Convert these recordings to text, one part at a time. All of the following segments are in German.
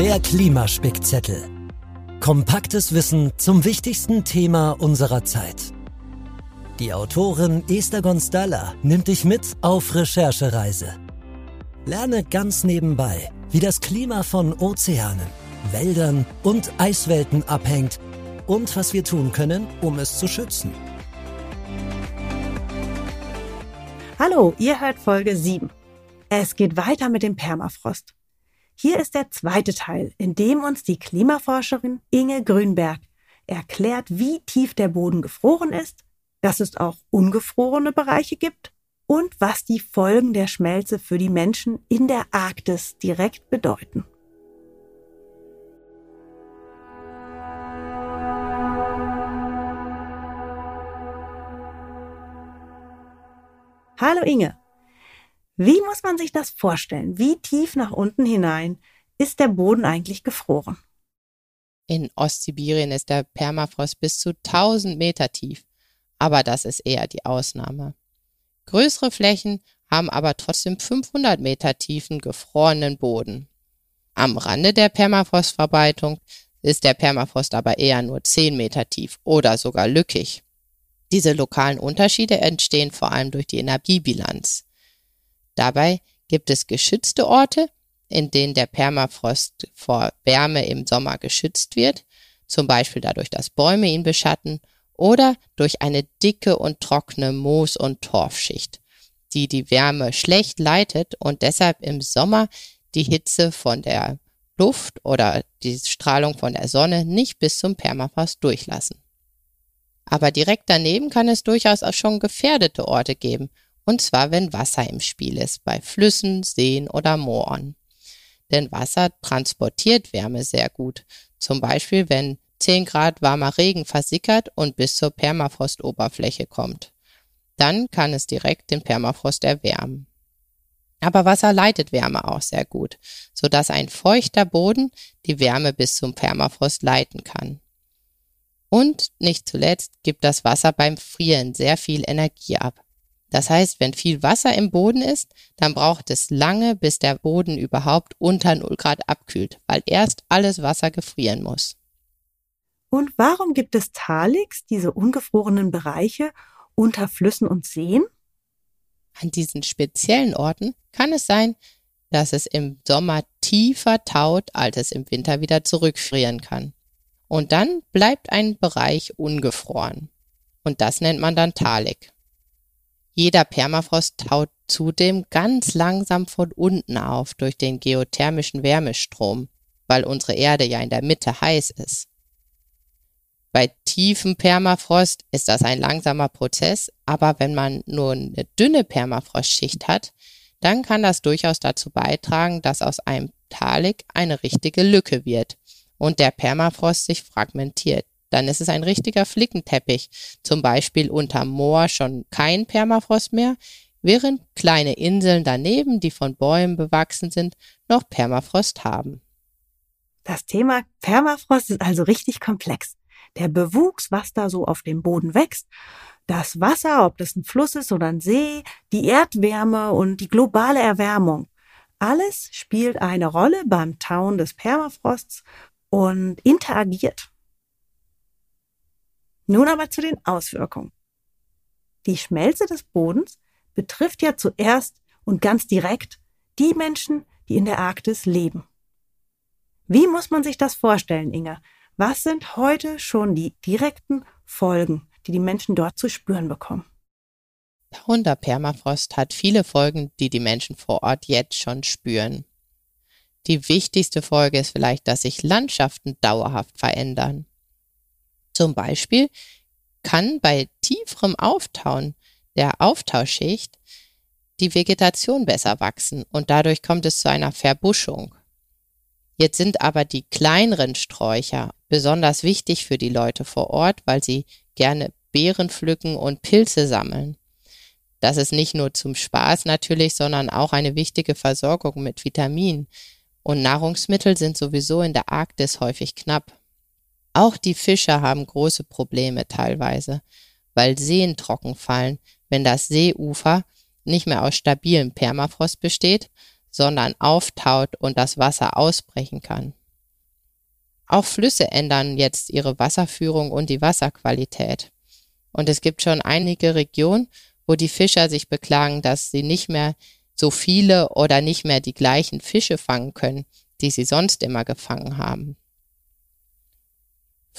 Der Klimaspickzettel. Kompaktes Wissen zum wichtigsten Thema unserer Zeit. Die Autorin Esther Gonstalla nimmt dich mit auf Recherchereise. Lerne ganz nebenbei, wie das Klima von Ozeanen, Wäldern und Eiswelten abhängt und was wir tun können, um es zu schützen. Hallo, ihr hört Folge 7. Es geht weiter mit dem Permafrost. Hier ist der zweite Teil, in dem uns die Klimaforscherin Inge Grünberg erklärt, wie tief der Boden gefroren ist, dass es auch ungefrorene Bereiche gibt und was die Folgen der Schmelze für die Menschen in der Arktis direkt bedeuten. Hallo Inge. Wie muss man sich das vorstellen? Wie tief nach unten hinein ist der Boden eigentlich gefroren? In Ostsibirien ist der Permafrost bis zu 1000 Meter tief, aber das ist eher die Ausnahme. Größere Flächen haben aber trotzdem 500 Meter tiefen gefrorenen Boden. Am Rande der Permafrostverbreitung ist der Permafrost aber eher nur 10 Meter tief oder sogar lückig. Diese lokalen Unterschiede entstehen vor allem durch die Energiebilanz. Dabei gibt es geschützte Orte, in denen der Permafrost vor Wärme im Sommer geschützt wird, zum Beispiel dadurch, dass Bäume ihn beschatten oder durch eine dicke und trockene Moos- und Torfschicht, die die Wärme schlecht leitet und deshalb im Sommer die Hitze von der Luft oder die Strahlung von der Sonne nicht bis zum Permafrost durchlassen. Aber direkt daneben kann es durchaus auch schon gefährdete Orte geben, und zwar wenn Wasser im Spiel ist, bei Flüssen, Seen oder Mooren. Denn Wasser transportiert Wärme sehr gut, zum Beispiel wenn 10 Grad warmer Regen versickert und bis zur Permafrostoberfläche kommt. Dann kann es direkt den Permafrost erwärmen. Aber Wasser leitet Wärme auch sehr gut, sodass ein feuchter Boden die Wärme bis zum Permafrost leiten kann. Und nicht zuletzt gibt das Wasser beim Frieren sehr viel Energie ab. Das heißt, wenn viel Wasser im Boden ist, dann braucht es lange, bis der Boden überhaupt unter 0 Grad abkühlt, weil erst alles Wasser gefrieren muss. Und warum gibt es Talix, diese ungefrorenen Bereiche unter Flüssen und Seen? An diesen speziellen Orten kann es sein, dass es im Sommer tiefer taut, als es im Winter wieder zurückfrieren kann. Und dann bleibt ein Bereich ungefroren. Und das nennt man dann Talik. Jeder Permafrost taut zudem ganz langsam von unten auf durch den geothermischen Wärmestrom, weil unsere Erde ja in der Mitte heiß ist. Bei tiefem Permafrost ist das ein langsamer Prozess, aber wenn man nur eine dünne Permafrostschicht hat, dann kann das durchaus dazu beitragen, dass aus einem Talik eine richtige Lücke wird, und der Permafrost sich fragmentiert. Dann ist es ein richtiger Flickenteppich, zum Beispiel unter Moor schon kein Permafrost mehr, während kleine Inseln daneben, die von Bäumen bewachsen sind, noch Permafrost haben. Das Thema Permafrost ist also richtig komplex. Der Bewuchs, was da so auf dem Boden wächst, das Wasser, ob das ein Fluss ist oder ein See, die Erdwärme und die globale Erwärmung. Alles spielt eine Rolle beim Tauen des Permafrosts und interagiert. Nun aber zu den Auswirkungen. Die Schmelze des Bodens betrifft ja zuerst und ganz direkt die Menschen, die in der Arktis leben. Wie muss man sich das vorstellen, Inga? Was sind heute schon die direkten Folgen, die die Menschen dort zu spüren bekommen? Dauernder Permafrost hat viele Folgen, die die Menschen vor Ort jetzt schon spüren. Die wichtigste Folge ist vielleicht, dass sich Landschaften dauerhaft verändern. Zum Beispiel kann bei tieferem Auftauen der Auftauschschicht die Vegetation besser wachsen und dadurch kommt es zu einer Verbuschung. Jetzt sind aber die kleineren Sträucher besonders wichtig für die Leute vor Ort, weil sie gerne Beeren pflücken und Pilze sammeln. Das ist nicht nur zum Spaß natürlich, sondern auch eine wichtige Versorgung mit Vitaminen. Und Nahrungsmittel sind sowieso in der Arktis häufig knapp. Auch die Fischer haben große Probleme teilweise, weil Seen trocken fallen, wenn das Seeufer nicht mehr aus stabilem Permafrost besteht, sondern auftaut und das Wasser ausbrechen kann. Auch Flüsse ändern jetzt ihre Wasserführung und die Wasserqualität. Und es gibt schon einige Regionen, wo die Fischer sich beklagen, dass sie nicht mehr so viele oder nicht mehr die gleichen Fische fangen können, die sie sonst immer gefangen haben.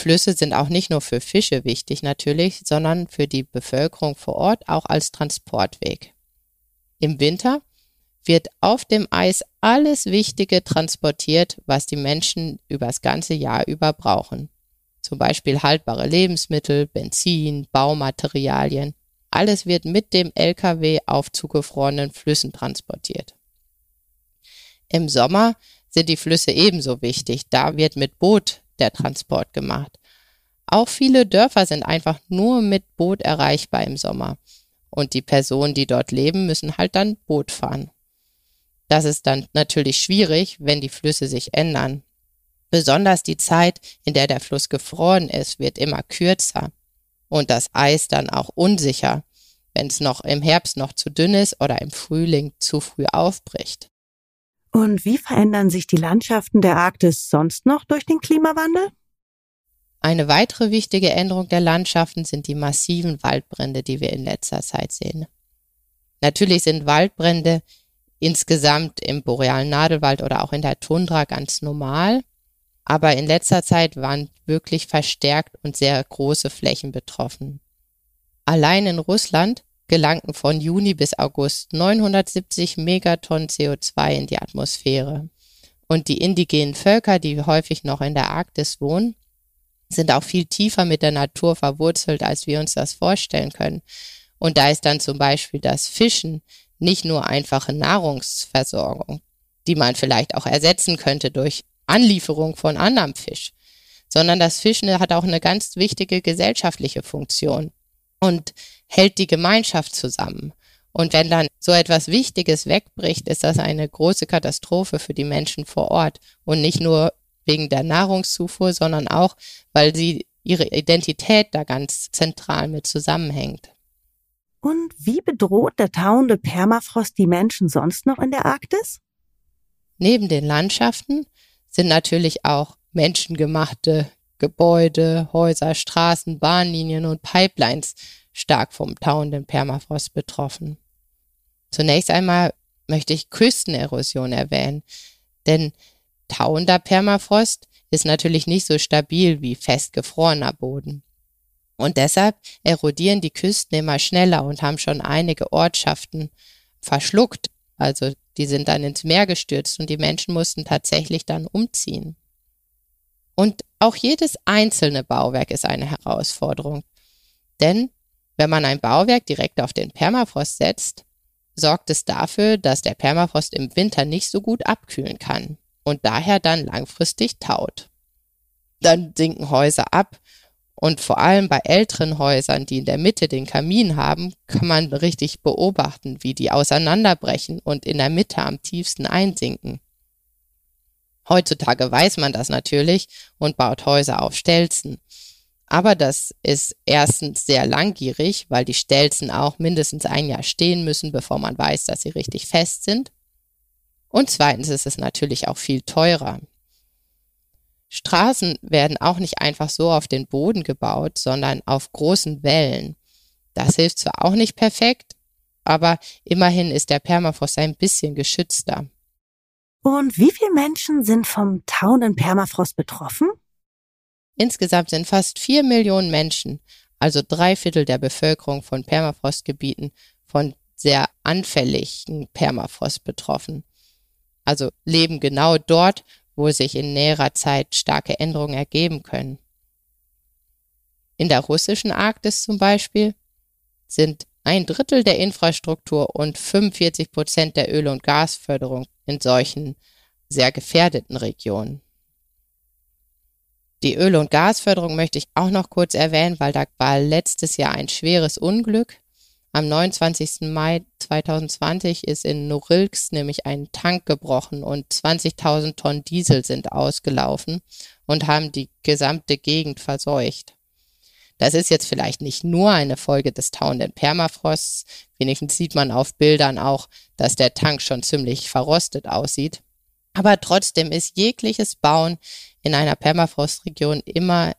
Flüsse sind auch nicht nur für Fische wichtig natürlich, sondern für die Bevölkerung vor Ort auch als Transportweg. Im Winter wird auf dem Eis alles Wichtige transportiert, was die Menschen übers ganze Jahr über brauchen. Zum Beispiel haltbare Lebensmittel, Benzin, Baumaterialien. Alles wird mit dem Lkw auf zugefrorenen Flüssen transportiert. Im Sommer sind die Flüsse ebenso wichtig. Da wird mit Boot der Transport gemacht. Auch viele Dörfer sind einfach nur mit Boot erreichbar im Sommer. Und die Personen, die dort leben, müssen halt dann Boot fahren. Das ist dann natürlich schwierig, wenn die Flüsse sich ändern. Besonders die Zeit, in der der Fluss gefroren ist, wird immer kürzer und das Eis dann auch unsicher, wenn es noch im Herbst noch zu dünn ist oder im Frühling zu früh aufbricht. Und wie verändern sich die Landschaften der Arktis sonst noch durch den Klimawandel? Eine weitere wichtige Änderung der Landschaften sind die massiven Waldbrände, die wir in letzter Zeit sehen. Natürlich sind Waldbrände insgesamt im borealen Nadelwald oder auch in der Tundra ganz normal, aber in letzter Zeit waren wirklich verstärkt und sehr große Flächen betroffen. Allein in Russland gelangten von Juni bis August 970 Megatonnen CO2 in die Atmosphäre. Und die indigenen Völker, die häufig noch in der Arktis wohnen, sind auch viel tiefer mit der Natur verwurzelt, als wir uns das vorstellen können. Und da ist dann zum Beispiel das Fischen nicht nur einfache Nahrungsversorgung, die man vielleicht auch ersetzen könnte durch Anlieferung von anderem Fisch, sondern das Fischen hat auch eine ganz wichtige gesellschaftliche Funktion und hält die Gemeinschaft zusammen. Und wenn dann so etwas Wichtiges wegbricht, ist das eine große Katastrophe für die Menschen vor Ort. Und nicht nur wegen der Nahrungszufuhr, sondern auch, weil sie ihre Identität da ganz zentral mit zusammenhängt. Und wie bedroht der tauende Permafrost die Menschen sonst noch in der Arktis? Neben den Landschaften sind natürlich auch menschengemachte Gebäude, Häuser, Straßen, Bahnlinien und Pipelines stark vom tauenden Permafrost betroffen. Zunächst einmal möchte ich Küstenerosion erwähnen, denn tauender Permafrost ist natürlich nicht so stabil wie festgefrorener Boden. Und deshalb erodieren die Küsten immer schneller und haben schon einige Ortschaften verschluckt. Also die sind dann ins Meer gestürzt und die Menschen mussten tatsächlich dann umziehen. Und auch jedes einzelne Bauwerk ist eine Herausforderung. Denn wenn man ein Bauwerk direkt auf den Permafrost setzt, sorgt es dafür, dass der Permafrost im Winter nicht so gut abkühlen kann und daher dann langfristig taut. Dann sinken Häuser ab und vor allem bei älteren Häusern, die in der Mitte den Kamin haben, kann man richtig beobachten, wie die auseinanderbrechen und in der Mitte am tiefsten einsinken. Heutzutage weiß man das natürlich und baut Häuser auf Stelzen. Aber das ist erstens sehr langgierig, weil die Stelzen auch mindestens ein Jahr stehen müssen, bevor man weiß, dass sie richtig fest sind. Und zweitens ist es natürlich auch viel teurer. Straßen werden auch nicht einfach so auf den Boden gebaut, sondern auf großen Wellen. Das hilft zwar auch nicht perfekt, aber immerhin ist der Permafrost ein bisschen geschützter. Und wie viele Menschen sind vom tauenden Permafrost betroffen? Insgesamt sind fast vier Millionen Menschen, also drei Viertel der Bevölkerung von Permafrostgebieten, von sehr anfälligen Permafrost betroffen. Also leben genau dort, wo sich in näherer Zeit starke Änderungen ergeben können. In der russischen Arktis zum Beispiel sind ein Drittel der Infrastruktur und 45 Prozent der Öl- und Gasförderung in solchen sehr gefährdeten Regionen. Die Öl- und Gasförderung möchte ich auch noch kurz erwähnen, weil da war letztes Jahr ein schweres Unglück. Am 29. Mai 2020 ist in Norilsk nämlich ein Tank gebrochen und 20.000 Tonnen Diesel sind ausgelaufen und haben die gesamte Gegend verseucht. Das ist jetzt vielleicht nicht nur eine Folge des tauenden Permafrosts. Wenigstens sieht man auf Bildern auch, dass der Tank schon ziemlich verrostet aussieht. Aber trotzdem ist jegliches Bauen in einer Permafrostregion immer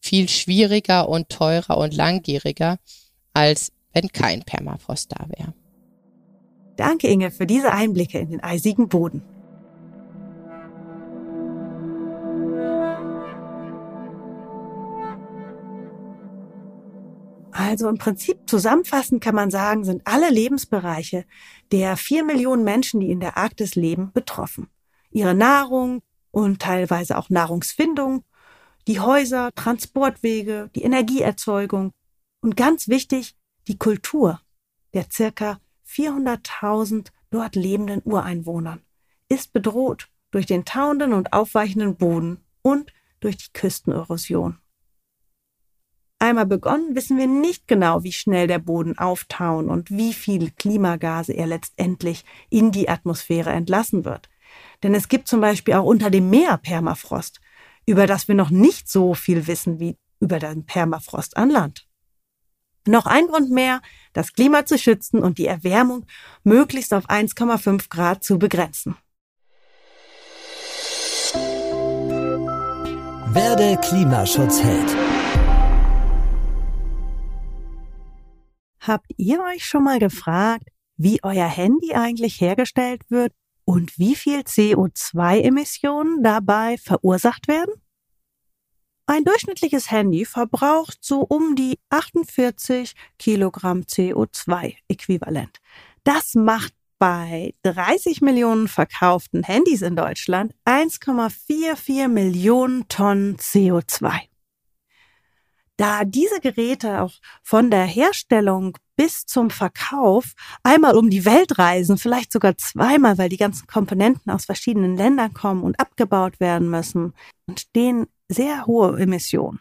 viel schwieriger und teurer und langwieriger, als wenn kein Permafrost da wäre. Danke, Inge, für diese Einblicke in den eisigen Boden. Also im Prinzip zusammenfassend kann man sagen, sind alle Lebensbereiche der vier Millionen Menschen, die in der Arktis leben, betroffen. Ihre Nahrung und teilweise auch Nahrungsfindung, die Häuser, Transportwege, die Energieerzeugung und ganz wichtig, die Kultur der circa 400.000 dort lebenden Ureinwohnern ist bedroht durch den tauenden und aufweichenden Boden und durch die Küstenerosion. Einmal begonnen, wissen wir nicht genau, wie schnell der Boden auftauen und wie viel Klimagase er letztendlich in die Atmosphäre entlassen wird. Denn es gibt zum Beispiel auch unter dem Meer Permafrost, über das wir noch nicht so viel wissen wie über den Permafrost an Land. Noch ein Grund mehr, das Klima zu schützen und die Erwärmung möglichst auf 1,5 Grad zu begrenzen. Werde Klimaschutzheld. Habt ihr euch schon mal gefragt, wie euer Handy eigentlich hergestellt wird und wie viel CO2-Emissionen dabei verursacht werden? Ein durchschnittliches Handy verbraucht so um die 48 Kilogramm CO2-Äquivalent. Das macht bei 30 Millionen verkauften Handys in Deutschland 1,44 Millionen Tonnen CO2. Da diese Geräte auch von der Herstellung bis zum Verkauf einmal um die Welt reisen, vielleicht sogar zweimal, weil die ganzen Komponenten aus verschiedenen Ländern kommen und abgebaut werden müssen, entstehen sehr hohe Emissionen.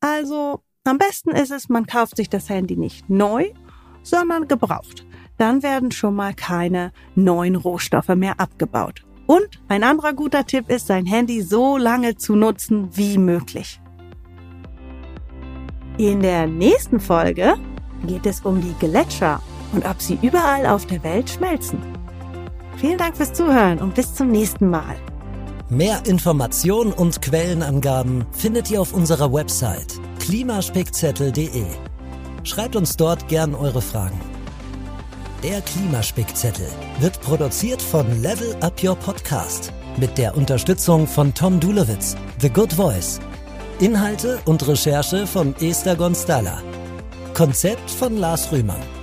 Also am besten ist es, man kauft sich das Handy nicht neu, sondern gebraucht. Dann werden schon mal keine neuen Rohstoffe mehr abgebaut. Und ein anderer guter Tipp ist, sein Handy so lange zu nutzen wie möglich. In der nächsten Folge geht es um die Gletscher und ob sie überall auf der Welt schmelzen. Vielen Dank fürs Zuhören und bis zum nächsten Mal. Mehr Informationen und Quellenangaben findet ihr auf unserer Website klimaspickzettel.de. Schreibt uns dort gern eure Fragen. Der Klimaspickzettel wird produziert von Level Up Your Podcast mit der Unterstützung von Tom Dulowitz, The Good Voice. Inhalte und Recherche von Esther Gonstalla. Konzept von Lars Rühmann.